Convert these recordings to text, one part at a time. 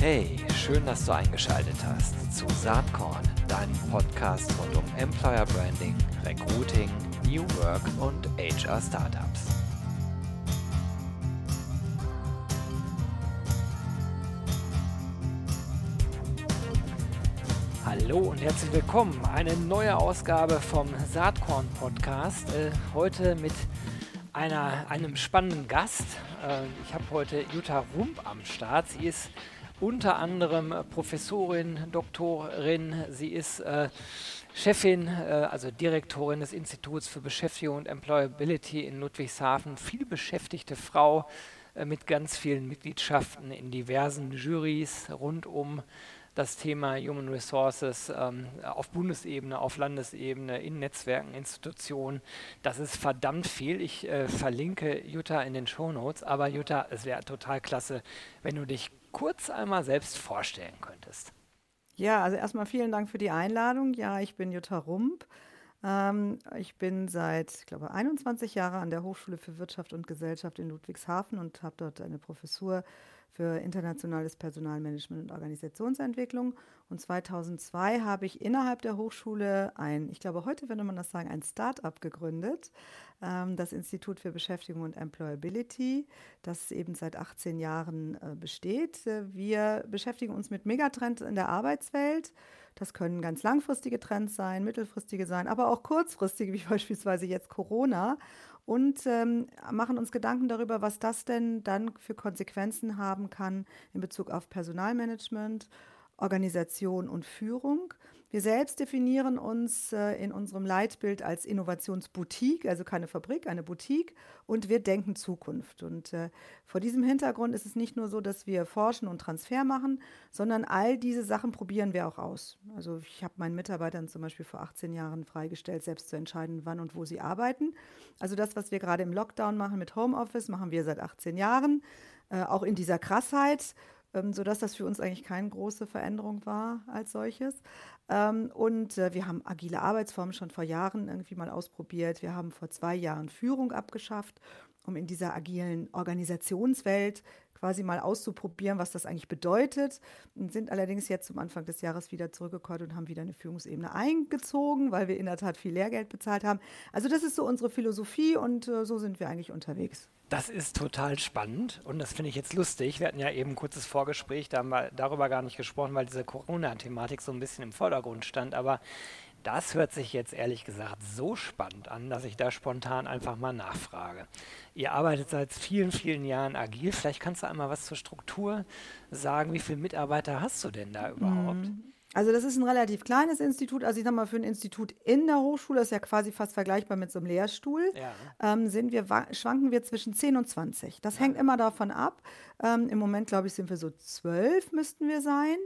Hey, schön, dass du eingeschaltet hast zu Saatkorn, deinem Podcast rund um Employer Branding, Recruiting, New Work und HR Startups. Hallo und herzlich willkommen. Eine neue Ausgabe vom Saatkorn Podcast. Äh, heute mit einer, einem spannenden Gast. Äh, ich habe heute Jutta Rump am Start. Sie ist unter anderem Professorin, Doktorin. Sie ist äh, Chefin, äh, also Direktorin des Instituts für Beschäftigung und Employability in Ludwigshafen. Viel beschäftigte Frau äh, mit ganz vielen Mitgliedschaften in diversen Juries rund um das Thema Human Resources ähm, auf Bundesebene, auf Landesebene, in Netzwerken, Institutionen. Das ist verdammt viel. Ich äh, verlinke Jutta in den Show Notes. Aber Jutta, es wäre total klasse, wenn du dich kurz einmal selbst vorstellen könntest. Ja, also erstmal vielen Dank für die Einladung. Ja, ich bin Jutta Rump. Ähm, ich bin seit, ich glaube, 21 Jahren an der Hochschule für Wirtschaft und Gesellschaft in Ludwigshafen und habe dort eine Professur für internationales Personalmanagement und Organisationsentwicklung. Und 2002 habe ich innerhalb der Hochschule ein, ich glaube, heute würde man das sagen, ein Start-up gegründet, ähm, das Institut für Beschäftigung und Employability, das eben seit 18 Jahren äh, besteht. Wir beschäftigen uns mit Megatrends in der Arbeitswelt. Das können ganz langfristige Trends sein, mittelfristige sein, aber auch kurzfristige, wie beispielsweise jetzt Corona und ähm, machen uns Gedanken darüber, was das denn dann für Konsequenzen haben kann in Bezug auf Personalmanagement, Organisation und Führung. Wir selbst definieren uns äh, in unserem Leitbild als Innovationsboutique, also keine Fabrik, eine Boutique, und wir denken Zukunft. Und äh, vor diesem Hintergrund ist es nicht nur so, dass wir forschen und Transfer machen, sondern all diese Sachen probieren wir auch aus. Also ich habe meinen Mitarbeitern zum Beispiel vor 18 Jahren freigestellt, selbst zu entscheiden, wann und wo sie arbeiten. Also das, was wir gerade im Lockdown machen mit Homeoffice, machen wir seit 18 Jahren, äh, auch in dieser Krassheit ähm, sodass das für uns eigentlich keine große Veränderung war als solches. Ähm, und äh, wir haben agile Arbeitsformen schon vor Jahren irgendwie mal ausprobiert. Wir haben vor zwei Jahren Führung abgeschafft, um in dieser agilen Organisationswelt quasi mal auszuprobieren, was das eigentlich bedeutet. Und sind allerdings jetzt zum Anfang des Jahres wieder zurückgekommen und haben wieder eine Führungsebene eingezogen, weil wir in der Tat viel Lehrgeld bezahlt haben. Also das ist so unsere Philosophie und äh, so sind wir eigentlich unterwegs. Das ist total spannend und das finde ich jetzt lustig. Wir hatten ja eben ein kurzes Vorgespräch, da haben wir darüber gar nicht gesprochen, weil diese Corona-Thematik so ein bisschen im Vordergrund stand. Aber das hört sich jetzt ehrlich gesagt so spannend an, dass ich da spontan einfach mal nachfrage. Ihr arbeitet seit vielen, vielen Jahren agil. Vielleicht kannst du einmal was zur Struktur sagen. Wie viele Mitarbeiter hast du denn da überhaupt? Also das ist ein relativ kleines Institut. Also ich sag mal, für ein Institut in der Hochschule, das ist ja quasi fast vergleichbar mit so einem Lehrstuhl, ja. ähm, sind wir, schwanken wir zwischen 10 und 20. Das ja. hängt immer davon ab. Ähm, Im Moment, glaube ich, sind wir so zwölf müssten wir sein.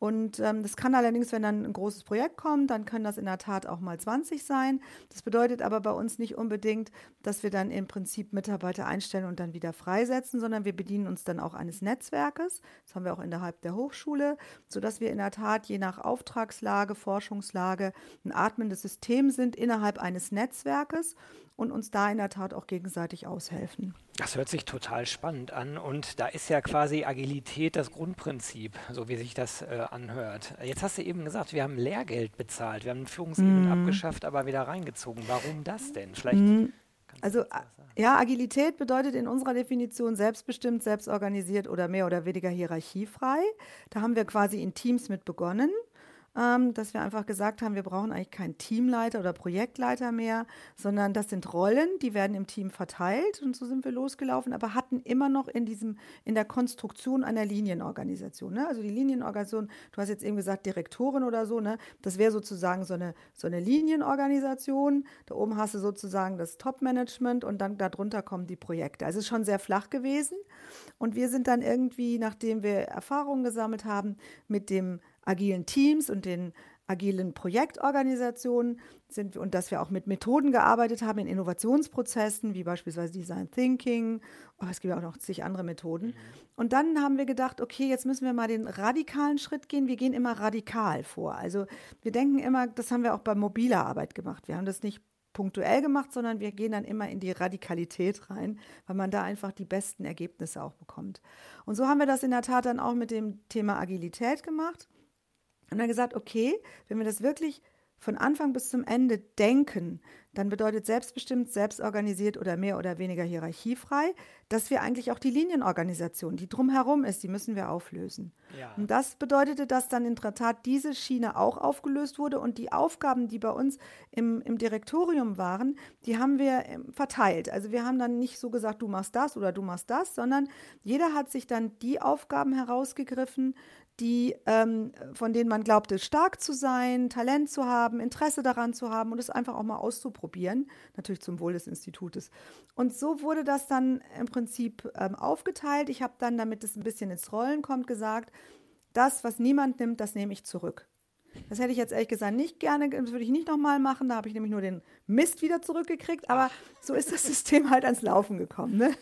Und ähm, das kann allerdings, wenn dann ein großes Projekt kommt, dann können das in der Tat auch mal 20 sein. Das bedeutet aber bei uns nicht unbedingt, dass wir dann im Prinzip Mitarbeiter einstellen und dann wieder freisetzen, sondern wir bedienen uns dann auch eines Netzwerkes. Das haben wir auch innerhalb der Hochschule, sodass wir in der Tat je nach Auftragslage, Forschungslage ein atmendes System sind innerhalb eines Netzwerkes und uns da in der Tat auch gegenseitig aushelfen. Das hört sich total spannend an und da ist ja quasi Agilität das Grundprinzip, so wie sich das äh, anhört. Jetzt hast du eben gesagt, wir haben Lehrgeld bezahlt, wir haben Führungsebenen mm. abgeschafft, aber wieder reingezogen. Warum das denn? Vielleicht mm. Also ja, Agilität bedeutet in unserer Definition selbstbestimmt, selbstorganisiert oder mehr oder weniger hierarchiefrei. Da haben wir quasi in Teams mit begonnen ähm, dass wir einfach gesagt haben, wir brauchen eigentlich keinen Teamleiter oder Projektleiter mehr, sondern das sind Rollen, die werden im Team verteilt und so sind wir losgelaufen, aber hatten immer noch in diesem, in der Konstruktion einer Linienorganisation. Ne? Also die Linienorganisation, du hast jetzt eben gesagt, Direktorin oder so, ne? das wäre sozusagen so eine, so eine Linienorganisation. Da oben hast du sozusagen das Top-Management und dann darunter kommen die Projekte. Also es ist schon sehr flach gewesen. Und wir sind dann irgendwie, nachdem wir Erfahrungen gesammelt haben, mit dem agilen Teams und den agilen Projektorganisationen sind und dass wir auch mit Methoden gearbeitet haben in Innovationsprozessen, wie beispielsweise Design Thinking. Oh, es gibt ja auch noch zig andere Methoden. Mhm. Und dann haben wir gedacht, okay, jetzt müssen wir mal den radikalen Schritt gehen. Wir gehen immer radikal vor. Also wir denken immer, das haben wir auch bei mobiler Arbeit gemacht. Wir haben das nicht punktuell gemacht, sondern wir gehen dann immer in die Radikalität rein, weil man da einfach die besten Ergebnisse auch bekommt. Und so haben wir das in der Tat dann auch mit dem Thema Agilität gemacht und dann gesagt, okay, wenn wir das wirklich von Anfang bis zum Ende denken, dann bedeutet selbstbestimmt, selbstorganisiert oder mehr oder weniger hierarchiefrei, dass wir eigentlich auch die Linienorganisation, die drumherum ist, die müssen wir auflösen. Ja. Und das bedeutete, dass dann in der Tat diese Schiene auch aufgelöst wurde und die Aufgaben, die bei uns im, im Direktorium waren, die haben wir ähm, verteilt. Also wir haben dann nicht so gesagt, du machst das oder du machst das, sondern jeder hat sich dann die Aufgaben herausgegriffen, die, ähm, von denen man glaubte, stark zu sein, Talent zu haben, Interesse daran zu haben und es einfach auch mal auszuprobieren, natürlich zum Wohl des Institutes. Und so wurde das dann im Prinzip ähm, aufgeteilt. Ich habe dann, damit es ein bisschen ins Rollen kommt, gesagt, das, was niemand nimmt, das nehme ich zurück. Das hätte ich jetzt ehrlich gesagt nicht gerne, das würde ich nicht nochmal machen. Da habe ich nämlich nur den Mist wieder zurückgekriegt. Aber so ist das System halt ans Laufen gekommen. Ne? Ja.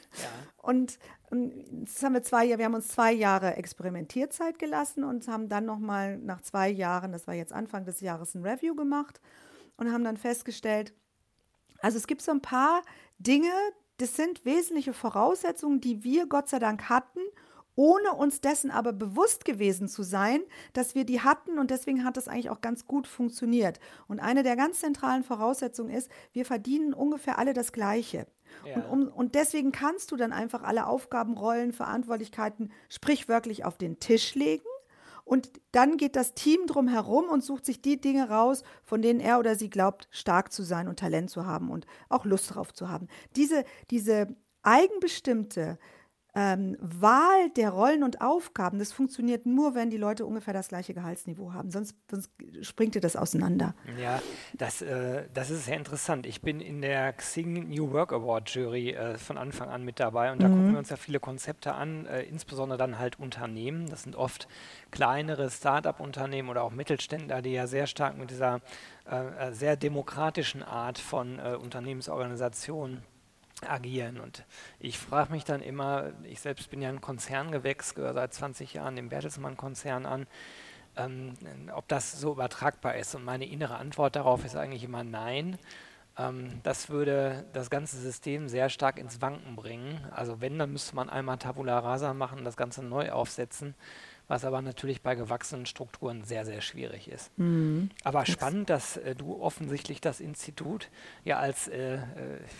Und das haben wir zwei Jahre, wir haben uns zwei Jahre Experimentierzeit gelassen und haben dann nochmal nach zwei Jahren, das war jetzt Anfang des Jahres, ein Review gemacht und haben dann festgestellt, also es gibt so ein paar Dinge, das sind wesentliche Voraussetzungen, die wir Gott sei Dank hatten, ohne uns dessen aber bewusst gewesen zu sein, dass wir die hatten und deswegen hat das eigentlich auch ganz gut funktioniert. Und eine der ganz zentralen Voraussetzungen ist, wir verdienen ungefähr alle das Gleiche. Ja. Und, um, und deswegen kannst du dann einfach alle Aufgaben, Rollen, Verantwortlichkeiten sprichwörtlich auf den Tisch legen. Und dann geht das Team drum herum und sucht sich die Dinge raus, von denen er oder sie glaubt, stark zu sein und Talent zu haben und auch Lust drauf zu haben. Diese, diese eigenbestimmte, ähm, Wahl der Rollen und Aufgaben, das funktioniert nur, wenn die Leute ungefähr das gleiche Gehaltsniveau haben. Sonst, sonst springt dir das auseinander. Ja, das, äh, das ist sehr interessant. Ich bin in der Xing New Work Award Jury äh, von Anfang an mit dabei und da mhm. gucken wir uns ja viele Konzepte an, äh, insbesondere dann halt Unternehmen. Das sind oft kleinere Start-up-Unternehmen oder auch Mittelständler, die ja sehr stark mit dieser äh, äh, sehr demokratischen Art von äh, Unternehmensorganisation agieren. Und ich frage mich dann immer, ich selbst bin ja ein Konzerngewächs, gehöre seit 20 Jahren dem Bertelsmann-Konzern an, ähm, ob das so übertragbar ist. Und meine innere Antwort darauf ist eigentlich immer nein. Ähm, das würde das ganze System sehr stark ins Wanken bringen. Also wenn, dann müsste man einmal Tabula Rasa machen, das Ganze neu aufsetzen was aber natürlich bei gewachsenen Strukturen sehr, sehr schwierig ist. Mhm. Aber spannend, dass äh, du offensichtlich das Institut ja als, äh, äh,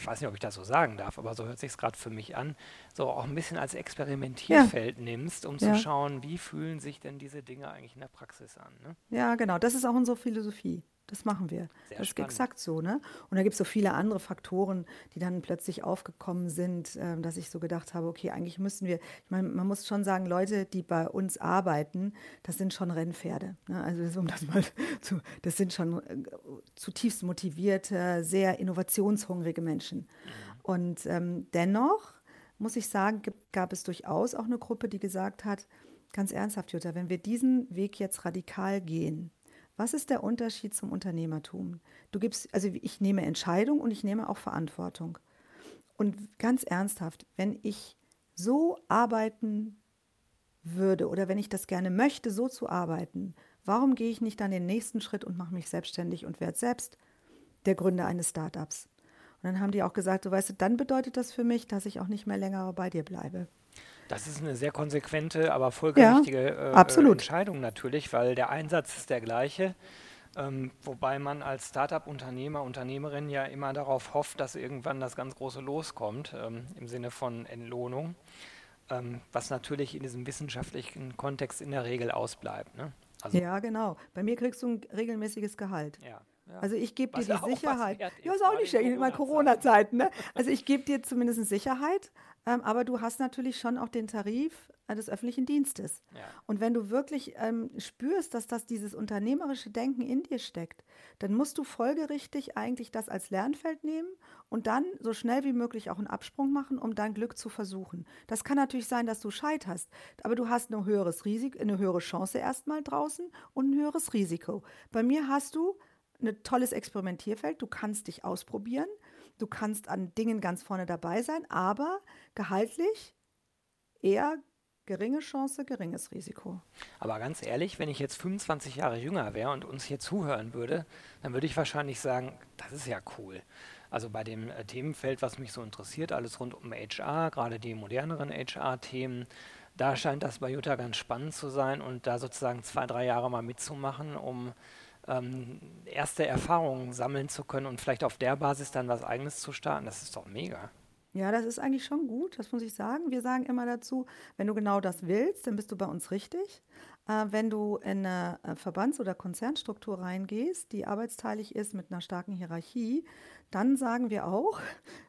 ich weiß nicht, ob ich das so sagen darf, aber so hört sich es gerade für mich an, so auch ein bisschen als Experimentierfeld ja. nimmst, um ja. zu schauen, wie fühlen sich denn diese Dinge eigentlich in der Praxis an. Ne? Ja, genau, das ist auch unsere Philosophie. Das machen wir. Sehr das ist exakt so, ne? Und da gibt es so viele andere Faktoren, die dann plötzlich aufgekommen sind, äh, dass ich so gedacht habe, okay, eigentlich müssen wir, ich meine, man muss schon sagen, Leute, die bei uns arbeiten, das sind schon Rennpferde. Ne? Also um das mal zu, das sind schon äh, zutiefst motivierte, sehr innovationshungrige Menschen. Mhm. Und ähm, dennoch muss ich sagen, gab es durchaus auch eine Gruppe, die gesagt hat, ganz ernsthaft, Jutta, wenn wir diesen Weg jetzt radikal gehen, was ist der Unterschied zum Unternehmertum? Du gibst, also ich nehme Entscheidung und ich nehme auch Verantwortung. Und ganz ernsthaft, wenn ich so arbeiten würde oder wenn ich das gerne möchte, so zu arbeiten, warum gehe ich nicht dann den nächsten Schritt und mache mich selbstständig und werde selbst der Gründer eines Startups? Und dann haben die auch gesagt, du weißt, dann bedeutet das für mich, dass ich auch nicht mehr länger bei dir bleibe. Das ist eine sehr konsequente, aber folgerichtige ja, äh, Entscheidung natürlich, weil der Einsatz ist der gleiche. Ähm, wobei man als Startup-Unternehmer, Unternehmerin ja immer darauf hofft, dass irgendwann das ganz große loskommt, ähm, im Sinne von Entlohnung, ähm, was natürlich in diesem wissenschaftlichen Kontext in der Regel ausbleibt. Ne? Also ja, genau. Bei mir kriegst du ein regelmäßiges Gehalt. Ja. Ja. Also ich gebe dir die Sicherheit. Ja, ist auch nicht schlecht, in Corona-Zeiten. Ne? Also ich gebe dir zumindest Sicherheit, ähm, aber du hast natürlich schon auch den Tarif äh, des öffentlichen Dienstes. Ja. Und wenn du wirklich ähm, spürst, dass das dieses unternehmerische Denken in dir steckt, dann musst du folgerichtig eigentlich das als Lernfeld nehmen und dann so schnell wie möglich auch einen Absprung machen, um dein Glück zu versuchen. Das kann natürlich sein, dass du scheiterst, aber du hast ein höheres Risiko, eine höhere Chance erstmal draußen und ein höheres Risiko. Bei mir hast du ein tolles Experimentierfeld, du kannst dich ausprobieren. Du kannst an Dingen ganz vorne dabei sein, aber gehaltlich eher Geringe Chance, geringes Risiko. Aber ganz ehrlich, wenn ich jetzt 25 Jahre jünger wäre und uns hier zuhören würde, dann würde ich wahrscheinlich sagen, das ist ja cool. Also bei dem äh, Themenfeld, was mich so interessiert, alles rund um HR, gerade die moderneren HR-Themen, da scheint das bei Jutta ganz spannend zu sein und da sozusagen zwei, drei Jahre mal mitzumachen, um ähm, erste Erfahrungen sammeln zu können und vielleicht auf der Basis dann was Eigenes zu starten. Das ist doch mega. Ja, das ist eigentlich schon gut, das muss ich sagen. Wir sagen immer dazu, wenn du genau das willst, dann bist du bei uns richtig. Äh, wenn du in eine äh, Verbands- oder Konzernstruktur reingehst, die arbeitsteilig ist mit einer starken Hierarchie, dann sagen wir auch,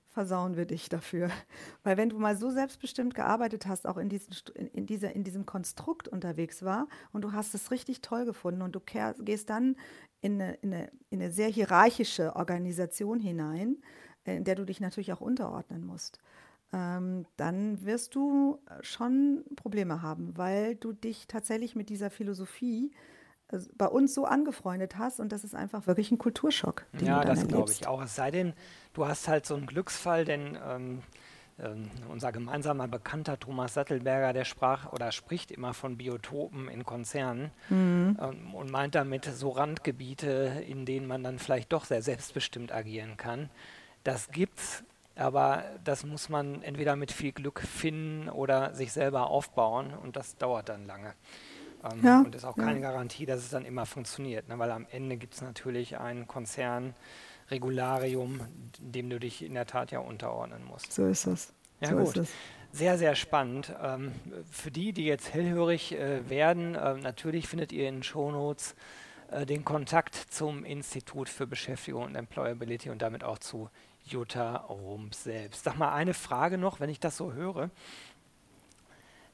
versauen wir dich dafür. Weil wenn du mal so selbstbestimmt gearbeitet hast, auch in, diesen, in, dieser, in diesem Konstrukt unterwegs war und du hast es richtig toll gefunden und du kehr, gehst dann in eine, in, eine, in eine sehr hierarchische Organisation hinein, äh, in der du dich natürlich auch unterordnen musst, ähm, dann wirst du schon Probleme haben, weil du dich tatsächlich mit dieser Philosophie also bei uns so angefreundet hast und das ist einfach wirklich ein Kulturschock. ja, das glaube ich auch. Es sei denn, du hast halt so einen Glücksfall, denn ähm, ähm, unser gemeinsamer Bekannter Thomas Sattelberger, der sprach oder spricht immer von Biotopen in Konzernen mhm. ähm, und meint damit so Randgebiete, in denen man dann vielleicht doch sehr selbstbestimmt agieren kann. Das gibt's, aber das muss man entweder mit viel Glück finden oder sich selber aufbauen und das dauert dann lange. Ähm, ja, und ist auch keine ja. Garantie, dass es dann immer funktioniert, ne? weil am Ende gibt es natürlich ein Konzernregularium, dem du dich in der Tat ja unterordnen musst. So ist es. Ja, so gut. Sehr, sehr spannend. Ähm, für die, die jetzt hellhörig äh, werden, äh, natürlich findet ihr in den Shownotes äh, den Kontakt zum Institut für Beschäftigung und Employability und damit auch zu Jutta Rump selbst. Sag mal eine Frage noch, wenn ich das so höre.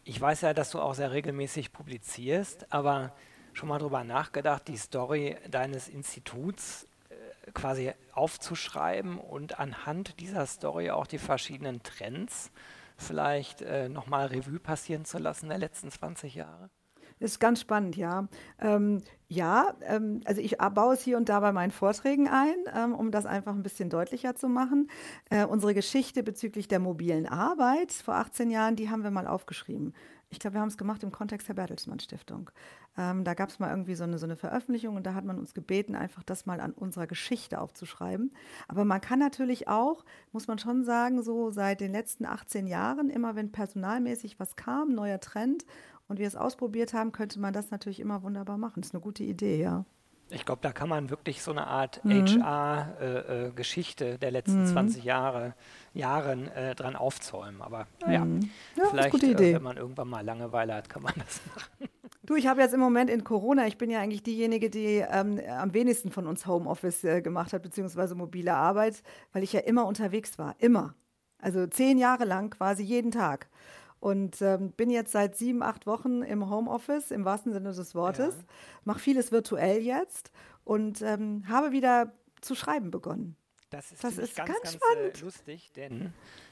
Ich weiß ja, dass du auch sehr regelmäßig publizierst, aber schon mal darüber nachgedacht, die Story deines Instituts äh, quasi aufzuschreiben und anhand dieser Story auch die verschiedenen Trends vielleicht äh, nochmal Revue passieren zu lassen der letzten 20 Jahre? Das ist ganz spannend, ja. Ähm, ja, ähm, also ich baue es hier und da bei meinen Vorträgen ein, ähm, um das einfach ein bisschen deutlicher zu machen. Äh, unsere Geschichte bezüglich der mobilen Arbeit vor 18 Jahren, die haben wir mal aufgeschrieben. Ich glaube, wir haben es gemacht im Kontext der Bertelsmann Stiftung. Ähm, da gab es mal irgendwie so eine, so eine Veröffentlichung und da hat man uns gebeten, einfach das mal an unserer Geschichte aufzuschreiben. Aber man kann natürlich auch, muss man schon sagen, so seit den letzten 18 Jahren, immer wenn personalmäßig was kam, neuer Trend und wir es ausprobiert haben, könnte man das natürlich immer wunderbar machen. Das ist eine gute Idee, ja. Ich glaube, da kann man wirklich so eine Art mhm. HR-Geschichte äh, äh, der letzten mhm. 20 Jahre Jahren äh, dran aufzäumen. Aber mhm. ja, ja, vielleicht, äh, wenn man irgendwann mal Langeweile hat, kann man das machen. Du, ich habe jetzt im Moment in Corona, ich bin ja eigentlich diejenige, die ähm, am wenigsten von uns Homeoffice äh, gemacht hat, beziehungsweise mobile Arbeit, weil ich ja immer unterwegs war. Immer. Also zehn Jahre lang quasi jeden Tag. Und ähm, bin jetzt seit sieben, acht Wochen im Homeoffice, im wahrsten Sinne des Wortes. Ja. Mache vieles virtuell jetzt und ähm, habe wieder zu schreiben begonnen. Das ist, das ist ganz, ganz, ganz äh, lustig, denn äh,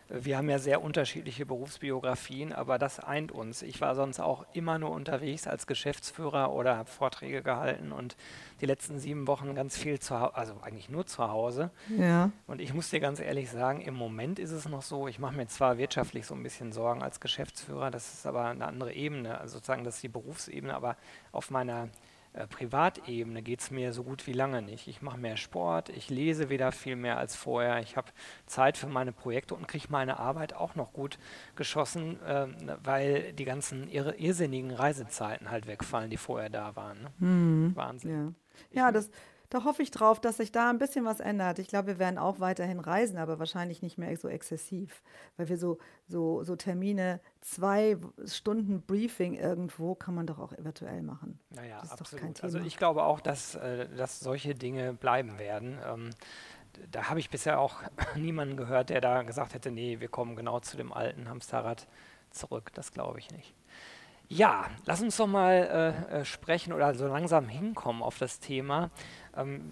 wir haben ja sehr unterschiedliche Berufsbiografien, aber das eint uns. Ich war sonst auch immer nur unterwegs als Geschäftsführer oder habe Vorträge gehalten und die letzten sieben Wochen ganz viel zu Hause, also eigentlich nur zu Hause. Ja. Und ich muss dir ganz ehrlich sagen, im Moment ist es noch so, ich mache mir zwar wirtschaftlich so ein bisschen Sorgen als Geschäftsführer, das ist aber eine andere Ebene, also sozusagen das ist die Berufsebene, aber auf meiner äh, Privatebene geht es mir so gut wie lange nicht. Ich mache mehr Sport, ich lese wieder viel mehr als vorher, ich habe Zeit für meine Projekte und kriege meine Arbeit auch noch gut geschossen, äh, weil die ganzen irr irrsinnigen Reisezeiten halt wegfallen, die vorher da waren. Ne? Mhm. Wahnsinn. Ja, ja das, da hoffe ich drauf, dass sich da ein bisschen was ändert. Ich glaube, wir werden auch weiterhin reisen, aber wahrscheinlich nicht mehr so exzessiv, weil wir so, so, so Termine, zwei Stunden Briefing irgendwo, kann man doch auch virtuell machen. Naja, das ist absolut. doch kein Thema. Also ich glaube auch, dass, äh, dass solche Dinge bleiben werden. Ähm, da habe ich bisher auch niemanden gehört, der da gesagt hätte, nee, wir kommen genau zu dem alten Hamsterrad zurück. Das glaube ich nicht. Ja, lass uns doch mal äh, äh, sprechen oder so langsam hinkommen auf das Thema. Ähm,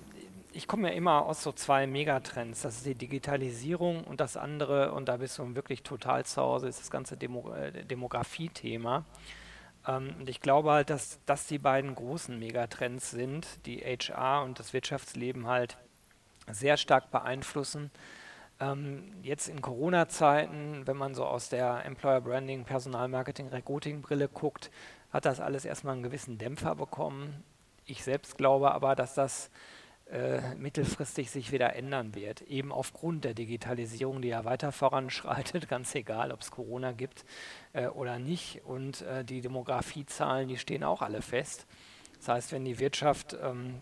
ich komme ja immer aus so zwei Megatrends. Das ist die Digitalisierung und das andere, und da bist du wirklich total zu Hause, ist das ganze Demo äh, Demografie-Thema. Ähm, und ich glaube halt, dass das die beiden großen Megatrends sind, die HR und das Wirtschaftsleben halt sehr stark beeinflussen. Ähm, jetzt in Corona-Zeiten, wenn man so aus der Employer Branding, Personalmarketing, Recruiting-Brille guckt, hat das alles erstmal einen gewissen Dämpfer bekommen. Ich selbst glaube aber, dass das äh, mittelfristig sich wieder ändern wird. Eben aufgrund der Digitalisierung, die ja weiter voranschreitet, ganz egal, ob es Corona gibt äh, oder nicht. Und äh, die Demografiezahlen, die stehen auch alle fest. Das heißt, wenn die Wirtschaft ähm,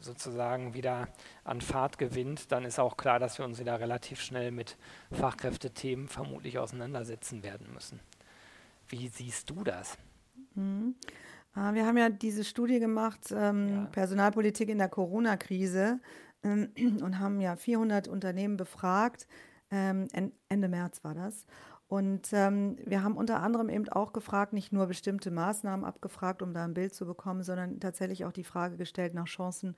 sozusagen wieder an Fahrt gewinnt, dann ist auch klar, dass wir uns wieder relativ schnell mit Fachkräftethemen vermutlich auseinandersetzen werden müssen. Wie siehst du das? Mhm. Ah, wir haben ja diese Studie gemacht, ähm, ja. Personalpolitik in der Corona-Krise, ähm, und haben ja 400 Unternehmen befragt. Ähm, Ende März war das. Und ähm, wir haben unter anderem eben auch gefragt, nicht nur bestimmte Maßnahmen abgefragt, um da ein Bild zu bekommen, sondern tatsächlich auch die Frage gestellt nach Chancen,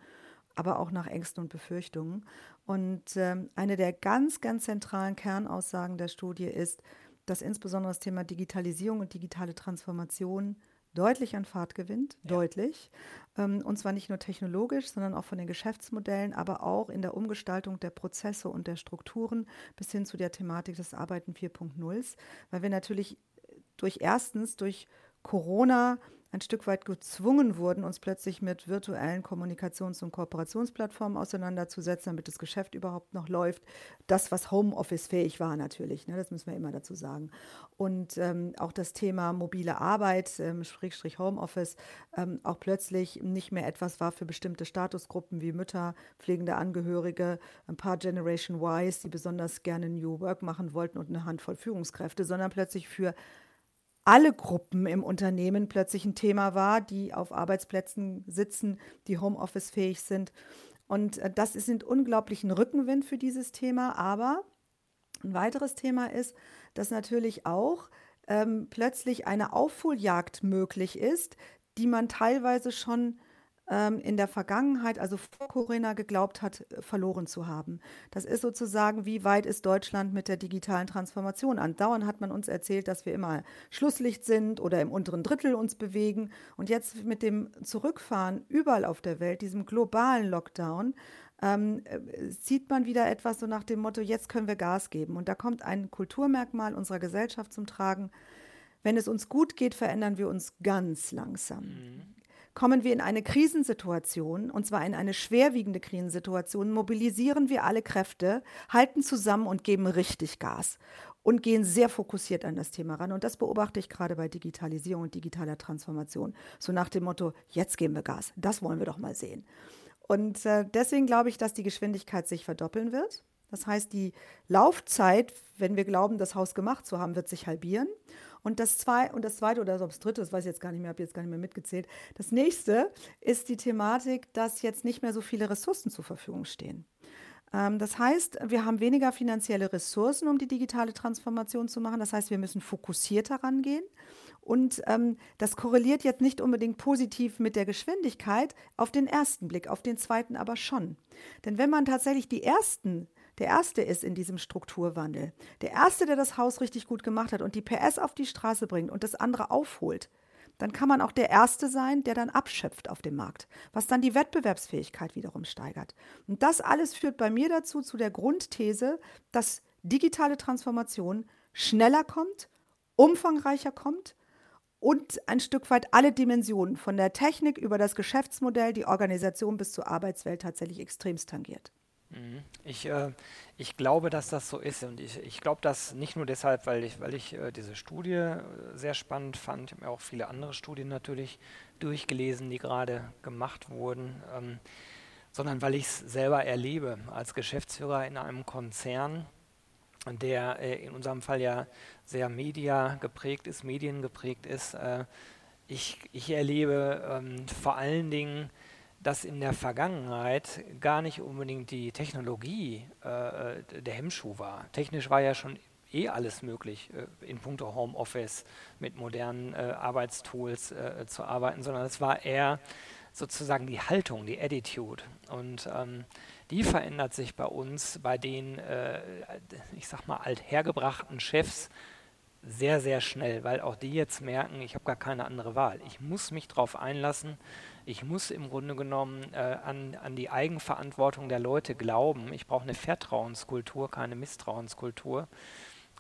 aber auch nach Ängsten und Befürchtungen. Und ähm, eine der ganz, ganz zentralen Kernaussagen der Studie ist, dass insbesondere das Thema Digitalisierung und digitale Transformation deutlich an Fahrt gewinnt, ja. deutlich. Ähm, und zwar nicht nur technologisch, sondern auch von den Geschäftsmodellen, aber auch in der Umgestaltung der Prozesse und der Strukturen bis hin zu der Thematik des Arbeiten 4.0, weil wir natürlich durch erstens durch Corona ein Stück weit gezwungen wurden, uns plötzlich mit virtuellen Kommunikations- und Kooperationsplattformen auseinanderzusetzen, damit das Geschäft überhaupt noch läuft. Das, was Homeoffice-fähig war natürlich, ne, das müssen wir immer dazu sagen. Und ähm, auch das Thema mobile Arbeit, ähm, Schrägstrich Homeoffice, ähm, auch plötzlich nicht mehr etwas war für bestimmte Statusgruppen wie Mütter, pflegende Angehörige, ein paar Generation Ys, die besonders gerne New Work machen wollten und eine Handvoll Führungskräfte, sondern plötzlich für alle Gruppen im Unternehmen plötzlich ein Thema war, die auf Arbeitsplätzen sitzen, die Homeoffice-fähig sind. Und äh, das ist ein unglaublichen Rückenwind für dieses Thema. Aber ein weiteres Thema ist, dass natürlich auch ähm, plötzlich eine Aufholjagd möglich ist, die man teilweise schon ähm, in der Vergangenheit, also vor Corona, geglaubt hat, äh, verloren zu haben. Das ist sozusagen, wie weit ist Deutschland mit der digitalen Transformation? Andauernd hat man uns erzählt, dass wir immer Schlusslicht sind oder im unteren Drittel uns bewegen. Und jetzt mit dem Zurückfahren überall auf der Welt, diesem globalen Lockdown, ähm, äh, sieht man wieder etwas so nach dem Motto, jetzt können wir Gas geben. Und da kommt ein Kulturmerkmal unserer Gesellschaft zum Tragen. Wenn es uns gut geht, verändern wir uns ganz langsam. Mhm kommen wir in eine Krisensituation, und zwar in eine schwerwiegende Krisensituation, mobilisieren wir alle Kräfte, halten zusammen und geben richtig Gas und gehen sehr fokussiert an das Thema ran. Und das beobachte ich gerade bei Digitalisierung und digitaler Transformation. So nach dem Motto, jetzt geben wir Gas. Das wollen wir doch mal sehen. Und äh, deswegen glaube ich, dass die Geschwindigkeit sich verdoppeln wird. Das heißt, die Laufzeit, wenn wir glauben, das Haus gemacht zu haben, wird sich halbieren. Und das, zwei, und das zweite oder das dritte, das weiß ich jetzt gar nicht mehr, habe jetzt gar nicht mehr mitgezählt. Das nächste ist die Thematik, dass jetzt nicht mehr so viele Ressourcen zur Verfügung stehen. Ähm, das heißt, wir haben weniger finanzielle Ressourcen, um die digitale Transformation zu machen. Das heißt, wir müssen fokussierter rangehen. Und ähm, das korreliert jetzt nicht unbedingt positiv mit der Geschwindigkeit auf den ersten Blick, auf den zweiten aber schon. Denn wenn man tatsächlich die ersten der Erste ist in diesem Strukturwandel, der Erste, der das Haus richtig gut gemacht hat und die PS auf die Straße bringt und das andere aufholt, dann kann man auch der Erste sein, der dann abschöpft auf dem Markt, was dann die Wettbewerbsfähigkeit wiederum steigert. Und das alles führt bei mir dazu, zu der Grundthese, dass digitale Transformation schneller kommt, umfangreicher kommt und ein Stück weit alle Dimensionen von der Technik über das Geschäftsmodell, die Organisation bis zur Arbeitswelt tatsächlich extremst tangiert. Mhm. Ich, äh, ich glaube, dass das so ist und ich, ich glaube das nicht nur deshalb, weil ich, weil ich äh, diese Studie äh, sehr spannend fand. Ich habe mir auch viele andere Studien natürlich durchgelesen, die gerade gemacht wurden, ähm, sondern weil ich es selber erlebe als Geschäftsführer in einem Konzern, der äh, in unserem Fall ja sehr media geprägt ist, medien geprägt ist. Äh, ich, ich erlebe ähm, vor allen Dingen dass in der Vergangenheit gar nicht unbedingt die Technologie äh, der Hemmschuh war. Technisch war ja schon eh alles möglich, äh, in puncto Homeoffice mit modernen äh, Arbeitstools äh, zu arbeiten, sondern es war eher sozusagen die Haltung, die Attitude. Und ähm, die verändert sich bei uns, bei den, äh, ich sag mal, althergebrachten Chefs sehr, sehr schnell, weil auch die jetzt merken, ich habe gar keine andere Wahl. Ich muss mich darauf einlassen, Ich muss im Grunde genommen äh, an, an die Eigenverantwortung der Leute glauben. Ich brauche eine Vertrauenskultur, keine Misstrauenskultur.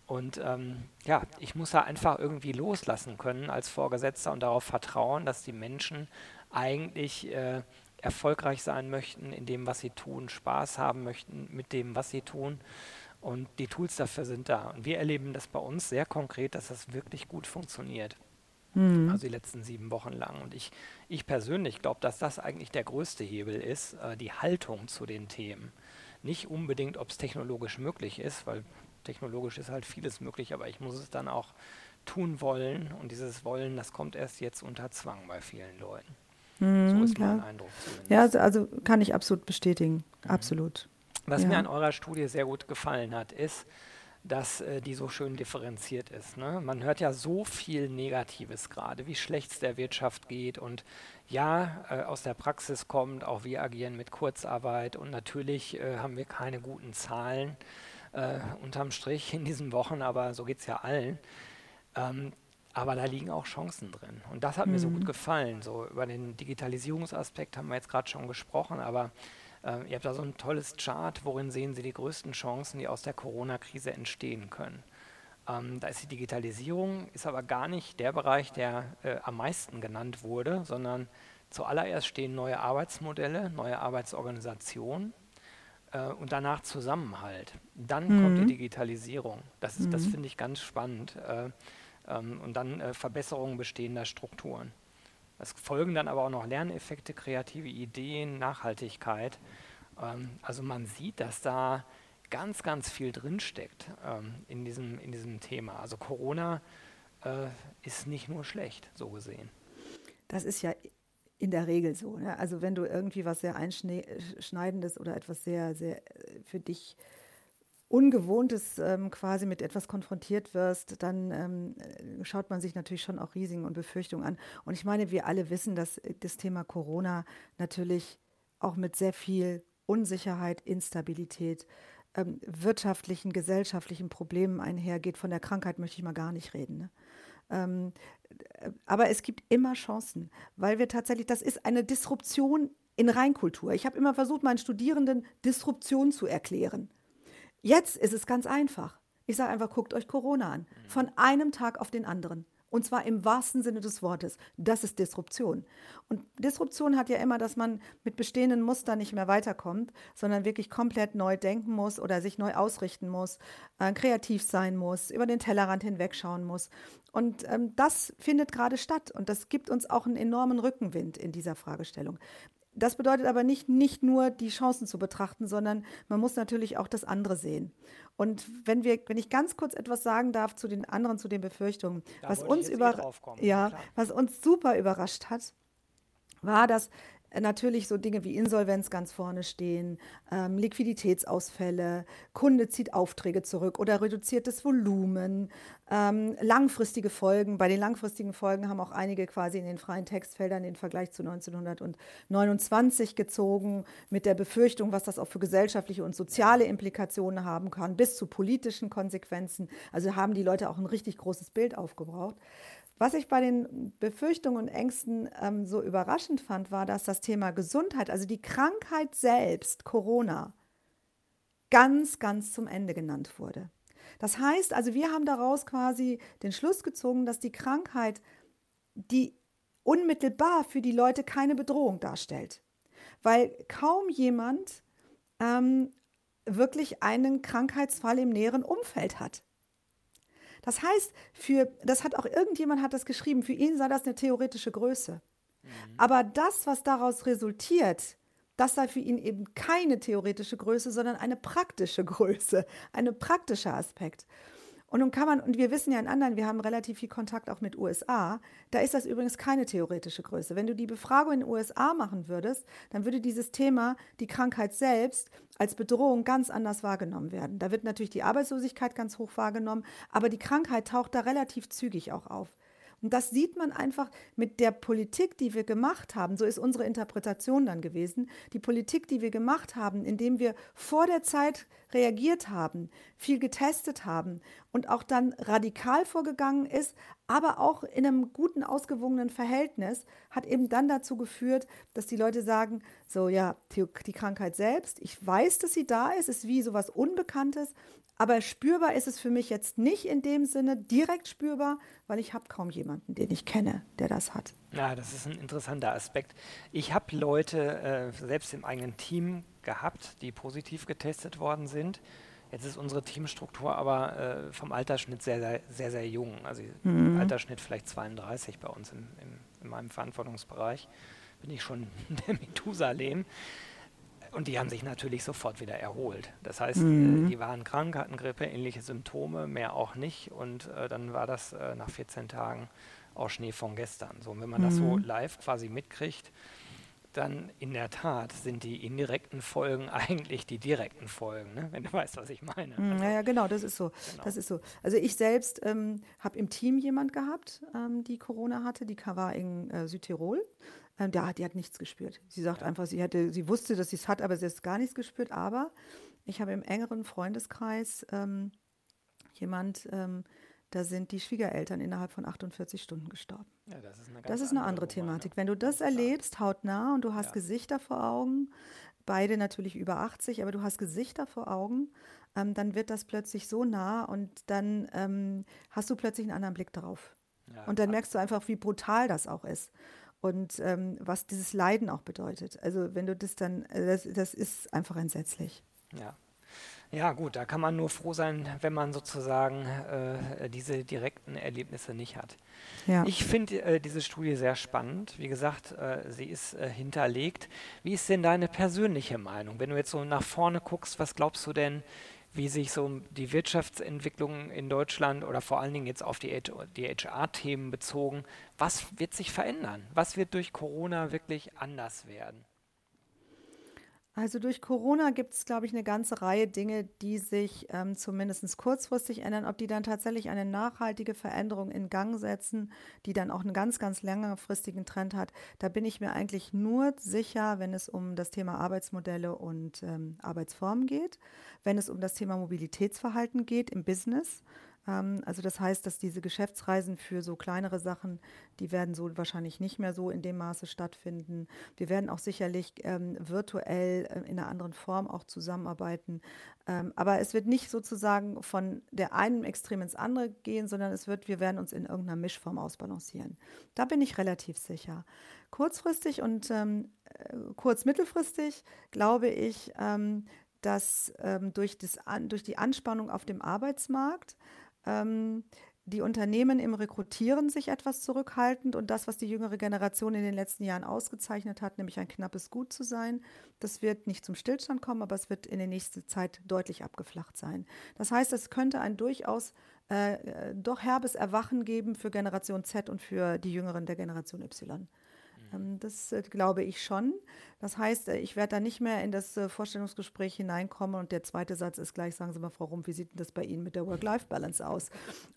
Und ähm, ja, ich muss da einfach irgendwie loslassen können als Vorgesetzter und darauf vertrauen, dass die Menschen eigentlich äh, erfolgreich sein möchten in dem, was sie tun, Spaß haben möchten mit dem, was sie tun. Und die Tools dafür sind da. Und wir erleben das bei uns sehr konkret, dass das wirklich gut funktioniert. Mhm. Also die letzten sieben Wochen lang. Und ich, ich persönlich glaube, dass das eigentlich der größte Hebel ist, äh, die Haltung zu den Themen. Nicht unbedingt, ob es technologisch möglich ist, weil technologisch ist halt vieles möglich, aber ich muss es dann auch tun wollen. Und dieses Wollen, das kommt erst jetzt unter Zwang bei vielen Leuten. Mhm, so ist mein Eindruck zumindest. Ja, also, also, kann ich absolut bestätigen. Mhm. Absolut. Was ja. mir an eurer Studie sehr gut gefallen hat, ist, dass äh, die so schön differenziert ist. Ne? Man hört ja so viel Negatives gerade, wie schlecht es der Wirtschaft geht und ja, äh, aus der Praxis kommt, auch wir agieren mit Kurzarbeit und natürlich äh, haben wir keine guten Zahlen äh, unterm Strich in diesen Wochen, aber so geht es ja allen. Ähm, aber da liegen auch Chancen drin. Und das hat mhm. mir so gut mhm. gefallen. So über den Digitalisierungsaspekt haben wir jetzt gerade schon gesprochen, aber äh, ihr habt da so ein tolles Chart, worin sehen Sie die größten Chancen, die aus der Corona-Krise entstehen können. Ähm, da ist die Digitalisierung, ist aber gar nicht der Bereich, der äh, am meisten genannt wurde, sondern zuallererst stehen neue Arbeitsmodelle, neue Arbeitsorganisationen äh, und danach Zusammenhalt. Dann mhm. kommt die Digitalisierung. Das, mhm. das finde ich ganz spannend. Äh, ähm, und dann äh, Verbesserungen bestehender Strukturen. Es folgen dann aber auch noch Lerneffekte, kreative Ideen, Nachhaltigkeit. Ähm, also man sieht, dass da ganz, ganz viel drinsteckt ähm, in, diesem, in diesem Thema. Also Corona äh, ist nicht nur schlecht, so gesehen. Das ist ja in der Regel so. Ne? Also wenn du irgendwie was sehr Einschneidendes oder etwas sehr, sehr äh, für dich Ungewohntes ähm, quasi mit etwas konfrontiert wirst, dann ähm, äh, schaut man sich natürlich schon auch Risiken und Befürchtungen an. Und ich meine, wir alle wissen, dass äh, das Thema Corona natürlich auch mit sehr viel Unsicherheit, Instabilität, ähm, wirtschaftlichen, gesellschaftlichen Problemen einhergeht. Von der Krankheit möchte ich mal gar nicht reden. Ne? Ähm, äh, aber es gibt immer Chancen, weil wir tatsächlich, das ist eine Disruption in Reinkultur. Ich habe immer versucht, meinen Studierenden Disruption zu erklären. Jetzt ist es ganz einfach. Ich sage einfach, guckt euch Corona an. Von einem Tag auf den anderen. Und zwar im wahrsten Sinne des Wortes. Das ist Disruption. Und Disruption hat ja immer, dass man mit bestehenden Mustern nicht mehr weiterkommt, sondern wirklich komplett neu denken muss oder sich neu ausrichten muss, äh, kreativ sein muss, über den Tellerrand hinwegschauen muss. Und ähm, das findet gerade statt. Und das gibt uns auch einen enormen Rückenwind in dieser Fragestellung. Das bedeutet aber nicht, nicht nur die Chancen zu betrachten, sondern man muss natürlich auch das andere sehen. Und wenn wir, wenn ich ganz kurz etwas sagen darf zu den anderen, zu den Befürchtungen, was uns über, ja, was uns super überrascht hat, war, dass natürlich so Dinge wie Insolvenz ganz vorne stehen, ähm, Liquiditätsausfälle, Kunde zieht Aufträge zurück oder reduziert das Volumen, ähm, langfristige Folgen. Bei den langfristigen Folgen haben auch einige quasi in den freien Textfeldern den Vergleich zu 1929 gezogen, mit der Befürchtung, was das auch für gesellschaftliche und soziale Implikationen haben kann, bis zu politischen Konsequenzen. Also haben die Leute auch ein richtig großes Bild aufgebraucht. Was ich bei den Befürchtungen und Ängsten ähm, so überraschend fand, war, dass das Thema Gesundheit, also die Krankheit selbst, Corona, ganz, ganz zum Ende genannt wurde. Das heißt, also wir haben daraus quasi den Schluss gezogen, dass die Krankheit die unmittelbar für die Leute keine Bedrohung darstellt, weil kaum jemand ähm, wirklich einen Krankheitsfall im näheren Umfeld hat. Das heißt, für, das hat auch irgendjemand hat das geschrieben, für ihn sei das eine theoretische Größe. Mhm. Aber das, was daraus resultiert, das sei für ihn eben keine theoretische Größe, sondern eine praktische Größe, ein praktischer Aspekt. Und nun kann man, und wir wissen ja in anderen, wir haben relativ viel Kontakt auch mit USA, da ist das übrigens keine theoretische Größe. Wenn du die Befragung in den USA machen würdest, dann würde dieses Thema, die Krankheit selbst, als Bedrohung ganz anders wahrgenommen werden. Da wird natürlich die Arbeitslosigkeit ganz hoch wahrgenommen, aber die Krankheit taucht da relativ zügig auch auf. Und das sieht man einfach mit der Politik, die wir gemacht haben. So ist unsere Interpretation dann gewesen. Die Politik, die wir gemacht haben, indem wir vor der Zeit reagiert haben, viel getestet haben und auch dann radikal vorgegangen ist, aber auch in einem guten, ausgewogenen Verhältnis, hat eben dann dazu geführt, dass die Leute sagen, so ja, die, die Krankheit selbst, ich weiß, dass sie da ist, ist wie sowas Unbekanntes, aber spürbar ist es für mich jetzt nicht in dem Sinne direkt spürbar, weil ich habe kaum jemanden, den ich kenne, der das hat. Ja, das ist ein interessanter Aspekt. Ich habe Leute äh, selbst im eigenen Team gehabt, die positiv getestet worden sind. Jetzt ist unsere Teamstruktur aber äh, vom Altersschnitt sehr, sehr, sehr, sehr jung. Also mhm. Altersschnitt vielleicht 32 bei uns im, im, in meinem Verantwortungsbereich. Bin ich schon der Methusalem. Und die haben sich natürlich sofort wieder erholt. Das heißt, mhm. äh, die waren krank, hatten Grippe, ähnliche Symptome, mehr auch nicht. Und äh, dann war das äh, nach 14 Tagen auch Schnee von gestern. So, und wenn man mhm. das so mhm. live quasi mitkriegt, dann in der Tat sind die indirekten Folgen eigentlich die direkten Folgen, ne? wenn du weißt, was ich meine. Mhm, also, ja, ja, genau, das ist so. Genau. Das ist so. Also ich selbst ähm, habe im Team jemand gehabt, ähm, die Corona hatte, die war in äh, Südtirol ähm, der, die hat nichts gespürt. Sie sagt einfach, sie hätte, sie wusste, dass sie es hat, aber sie hat gar nichts gespürt. Aber ich habe im engeren Freundeskreis ähm, jemand, ähm, da sind die Schwiegereltern innerhalb von 48 Stunden gestorben. Ja, das ist eine, das ist eine andere, andere Thematik. Ne? Wenn du das erlebst, hautnah und du hast ja. Gesichter vor Augen, beide natürlich über 80, aber du hast Gesichter vor Augen, ähm, dann wird das plötzlich so nah und dann ähm, hast du plötzlich einen anderen Blick darauf. Und dann merkst du einfach, wie brutal das auch ist und ähm, was dieses Leiden auch bedeutet. Also wenn du das dann, äh, das, das ist einfach entsetzlich. Ja. Ja, gut, da kann man nur froh sein, wenn man sozusagen äh, diese direkten Erlebnisse nicht hat. Ja. Ich finde äh, diese Studie sehr spannend. Wie gesagt, äh, sie ist äh, hinterlegt. Wie ist denn deine persönliche Meinung? Wenn du jetzt so nach vorne guckst, was glaubst du denn, wie sich so die Wirtschaftsentwicklung in Deutschland oder vor allen Dingen jetzt auf die, die HR-Themen bezogen, was wird sich verändern? Was wird durch Corona wirklich anders werden? Also durch Corona gibt es, glaube ich, eine ganze Reihe Dinge, die sich ähm, zumindest kurzfristig ändern. Ob die dann tatsächlich eine nachhaltige Veränderung in Gang setzen, die dann auch einen ganz, ganz längerfristigen Trend hat, da bin ich mir eigentlich nur sicher, wenn es um das Thema Arbeitsmodelle und ähm, Arbeitsformen geht, wenn es um das Thema Mobilitätsverhalten geht im Business also das heißt, dass diese Geschäftsreisen für so kleinere Sachen, die werden so wahrscheinlich nicht mehr so in dem Maße stattfinden. Wir werden auch sicherlich ähm, virtuell äh, in einer anderen Form auch zusammenarbeiten. Ähm, aber es wird nicht sozusagen von der einen Extrem ins andere gehen, sondern es wird, wir werden uns in irgendeiner Mischform ausbalancieren. Da bin ich relativ sicher. Kurzfristig und ähm, äh, kurz-mittelfristig glaube ich, ähm, dass ähm, durch, das, durch die Anspannung auf dem Arbeitsmarkt ähm, die Unternehmen im Rekrutieren sich etwas zurückhaltend und das, was die jüngere Generation in den letzten Jahren ausgezeichnet hat, nämlich ein knappes Gut zu sein, das wird nicht zum Stillstand kommen, aber es wird in der nächsten Zeit deutlich abgeflacht sein. Das heißt, es könnte ein durchaus äh, äh doch herbes Erwachen geben für Generation Z und für die Jüngeren der Generation Y. Ähm, das äh, glaube ich schon. Das heißt, äh, ich werde da nicht mehr in das äh, Vorstellungsgespräch hineinkommen und der zweite Satz ist gleich, sagen Sie mal, Frau Rump, wie sieht denn das bei Ihnen mit der Work-Life-Balance aus?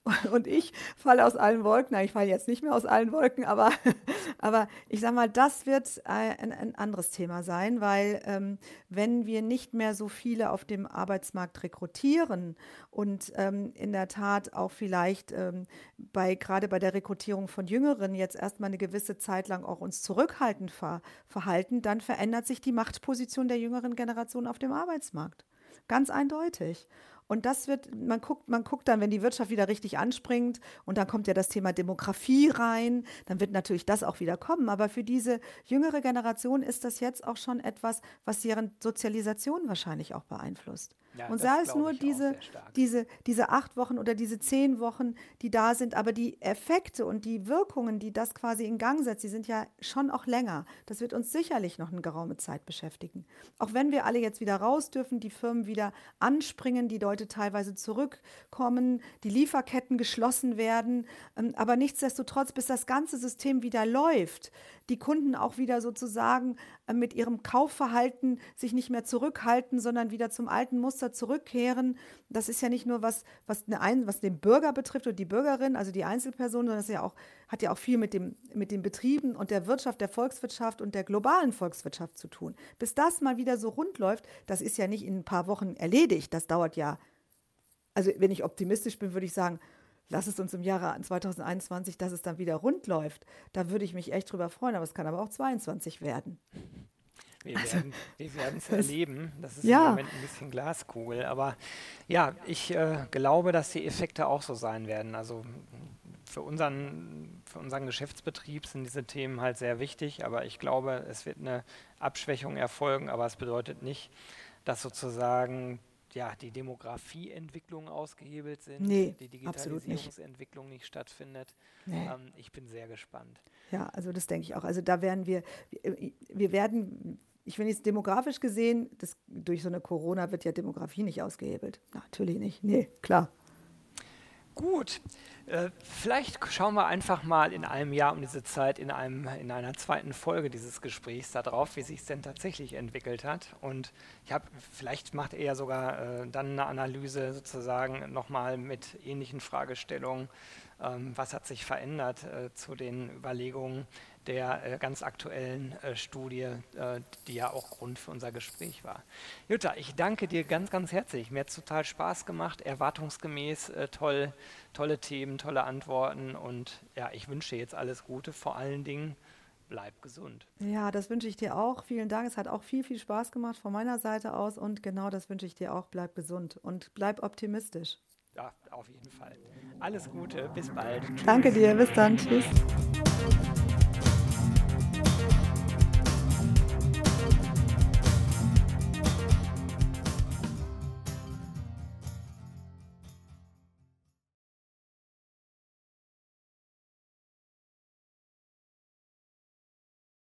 Und ich falle aus allen Wolken, nein, ich falle jetzt nicht mehr aus allen Wolken, aber, aber ich sage mal, das wird ein, ein anderes Thema sein, weil ähm, wenn wir nicht mehr so viele auf dem Arbeitsmarkt rekrutieren und ähm, in der Tat auch vielleicht ähm, bei gerade bei der Rekrutierung von Jüngeren jetzt erstmal eine gewisse Zeit lang auch uns zurückhaltend ver verhalten, dann verändert sich die Machtposition der jüngeren Generation auf dem Arbeitsmarkt. Ganz eindeutig. Und das wird, man guckt, man guckt dann, wenn die Wirtschaft wieder richtig anspringt und dann kommt ja das Thema Demografie rein, dann wird natürlich das auch wieder kommen. Aber für diese jüngere Generation ist das jetzt auch schon etwas, was deren Sozialisation wahrscheinlich auch beeinflusst. Ja, und sei es nur diese, diese, diese acht Wochen oder diese zehn Wochen, die da sind, aber die Effekte und die Wirkungen, die das quasi in Gang setzt, die sind ja schon auch länger. Das wird uns sicherlich noch eine geraume Zeit beschäftigen. Auch wenn wir alle jetzt wieder raus dürfen, die Firmen wieder anspringen, die Leute teilweise zurückkommen, die Lieferketten geschlossen werden. Ähm, aber nichtsdestotrotz, bis das ganze System wieder läuft, die Kunden auch wieder sozusagen äh, mit ihrem Kaufverhalten sich nicht mehr zurückhalten, sondern wieder zum alten Muster zurückkehren. Das ist ja nicht nur was, was, eine, was den Bürger betrifft oder die Bürgerin, also die Einzelperson, sondern das ja hat ja auch viel mit, dem, mit den Betrieben und der Wirtschaft, der Volkswirtschaft und der globalen Volkswirtschaft zu tun. Bis das mal wieder so rund läuft, das ist ja nicht in ein paar Wochen erledigt. Das dauert ja, also wenn ich optimistisch bin, würde ich sagen, lass es uns im Jahre 2021, dass es dann wieder rund läuft. Da würde ich mich echt drüber freuen, aber es kann aber auch 22 werden. Wir also, werden es erleben. Das ist ja. im Moment ein bisschen Glaskugel. Aber ja, ich äh, glaube, dass die Effekte auch so sein werden. Also für unseren, für unseren Geschäftsbetrieb sind diese Themen halt sehr wichtig. Aber ich glaube, es wird eine Abschwächung erfolgen. Aber es bedeutet nicht, dass sozusagen ja, die Demografieentwicklung ausgehebelt sind, nee, die Digitalisierungsentwicklung nicht. nicht stattfindet. Nee. Ähm, ich bin sehr gespannt. Ja, also das denke ich auch. Also da werden wir, wir werden, ich finde jetzt demografisch gesehen, das, durch so eine Corona wird ja Demografie nicht ausgehebelt. Natürlich nicht. Nee, klar. Gut, äh, vielleicht schauen wir einfach mal in einem Jahr um diese Zeit in, einem, in einer zweiten Folge dieses Gesprächs darauf, wie sich es denn tatsächlich entwickelt hat. Und ich habe, vielleicht macht er ja sogar äh, dann eine Analyse sozusagen nochmal mit ähnlichen Fragestellungen. Ähm, was hat sich verändert äh, zu den Überlegungen der äh, ganz aktuellen äh, Studie, die ja auch Grund für unser Gespräch war. Jutta, ich danke dir ganz, ganz herzlich. Mir hat es total Spaß gemacht, erwartungsgemäß, toll, tolle Themen, tolle Antworten und ja, ich wünsche dir jetzt alles Gute, vor allen Dingen bleib gesund. Ja, das wünsche ich dir auch. Vielen Dank. Es hat auch viel, viel Spaß gemacht von meiner Seite aus und genau das wünsche ich dir auch. Bleib gesund und bleib optimistisch. Ja, auf jeden Fall. Alles Gute, bis bald. Tschüss. Danke dir, bis dann. Tschüss.